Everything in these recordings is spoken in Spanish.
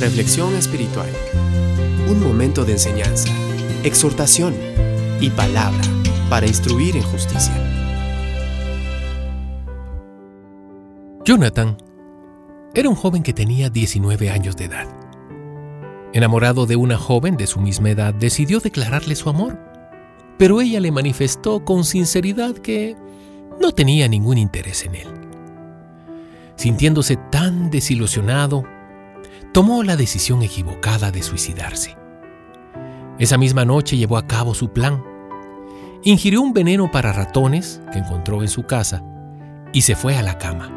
Reflexión espiritual. Un momento de enseñanza, exhortación y palabra para instruir en justicia. Jonathan era un joven que tenía 19 años de edad. Enamorado de una joven de su misma edad, decidió declararle su amor, pero ella le manifestó con sinceridad que no tenía ningún interés en él. Sintiéndose tan desilusionado, tomó la decisión equivocada de suicidarse. Esa misma noche llevó a cabo su plan. Ingirió un veneno para ratones que encontró en su casa y se fue a la cama.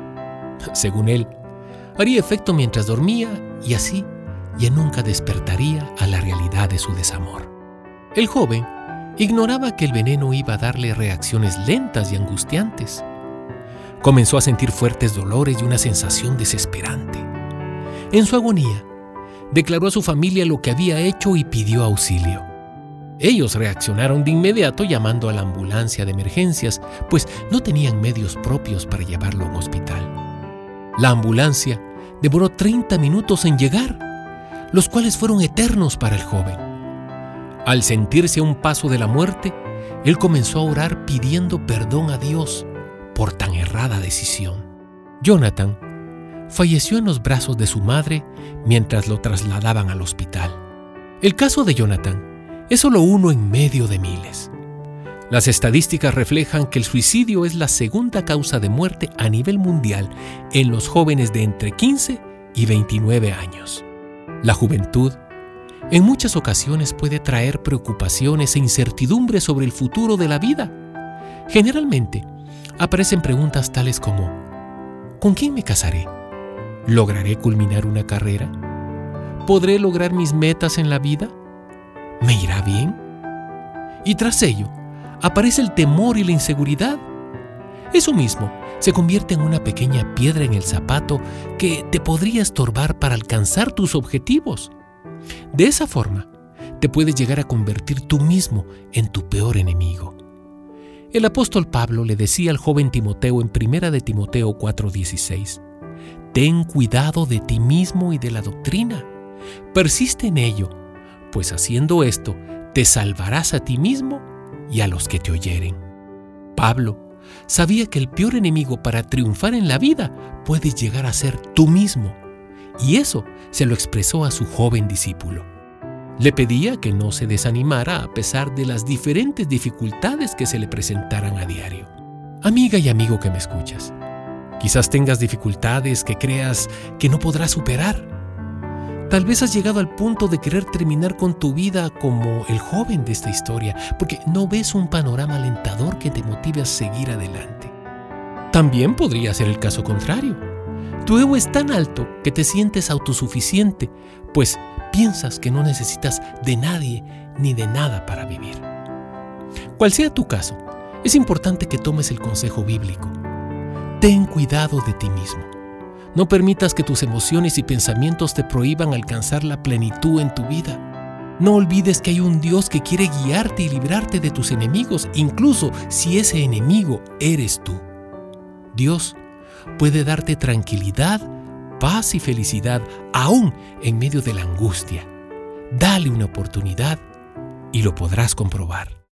Según él, haría efecto mientras dormía y así ya nunca despertaría a la realidad de su desamor. El joven ignoraba que el veneno iba a darle reacciones lentas y angustiantes. Comenzó a sentir fuertes dolores y una sensación desesperante. En su agonía, declaró a su familia lo que había hecho y pidió auxilio. Ellos reaccionaron de inmediato llamando a la ambulancia de emergencias, pues no tenían medios propios para llevarlo a un hospital. La ambulancia demoró 30 minutos en llegar, los cuales fueron eternos para el joven. Al sentirse a un paso de la muerte, él comenzó a orar pidiendo perdón a Dios por tan errada decisión. Jonathan falleció en los brazos de su madre mientras lo trasladaban al hospital. El caso de Jonathan es solo uno en medio de miles. Las estadísticas reflejan que el suicidio es la segunda causa de muerte a nivel mundial en los jóvenes de entre 15 y 29 años. La juventud en muchas ocasiones puede traer preocupaciones e incertidumbre sobre el futuro de la vida. Generalmente, aparecen preguntas tales como, ¿con quién me casaré? ¿Lograré culminar una carrera? ¿Podré lograr mis metas en la vida? ¿Me irá bien? Y tras ello, aparece el temor y la inseguridad. Eso mismo se convierte en una pequeña piedra en el zapato que te podría estorbar para alcanzar tus objetivos. De esa forma, te puedes llegar a convertir tú mismo en tu peor enemigo. El apóstol Pablo le decía al joven Timoteo en 1 de Timoteo 4:16, Ten cuidado de ti mismo y de la doctrina. Persiste en ello, pues haciendo esto te salvarás a ti mismo y a los que te oyeren. Pablo sabía que el peor enemigo para triunfar en la vida puedes llegar a ser tú mismo, y eso se lo expresó a su joven discípulo. Le pedía que no se desanimara a pesar de las diferentes dificultades que se le presentaran a diario. Amiga y amigo que me escuchas, quizás tengas dificultades que creas que no podrás superar. Tal vez has llegado al punto de querer terminar con tu vida como el joven de esta historia, porque no ves un panorama alentador que te motive a seguir adelante. También podría ser el caso contrario. Tu ego es tan alto que te sientes autosuficiente, pues piensas que no necesitas de nadie ni de nada para vivir. Cual sea tu caso, es importante que tomes el consejo bíblico. Ten cuidado de ti mismo. No permitas que tus emociones y pensamientos te prohíban alcanzar la plenitud en tu vida. No olvides que hay un Dios que quiere guiarte y librarte de tus enemigos, incluso si ese enemigo eres tú. Dios puede darte tranquilidad paz y felicidad aún en medio de la angustia. Dale una oportunidad y lo podrás comprobar.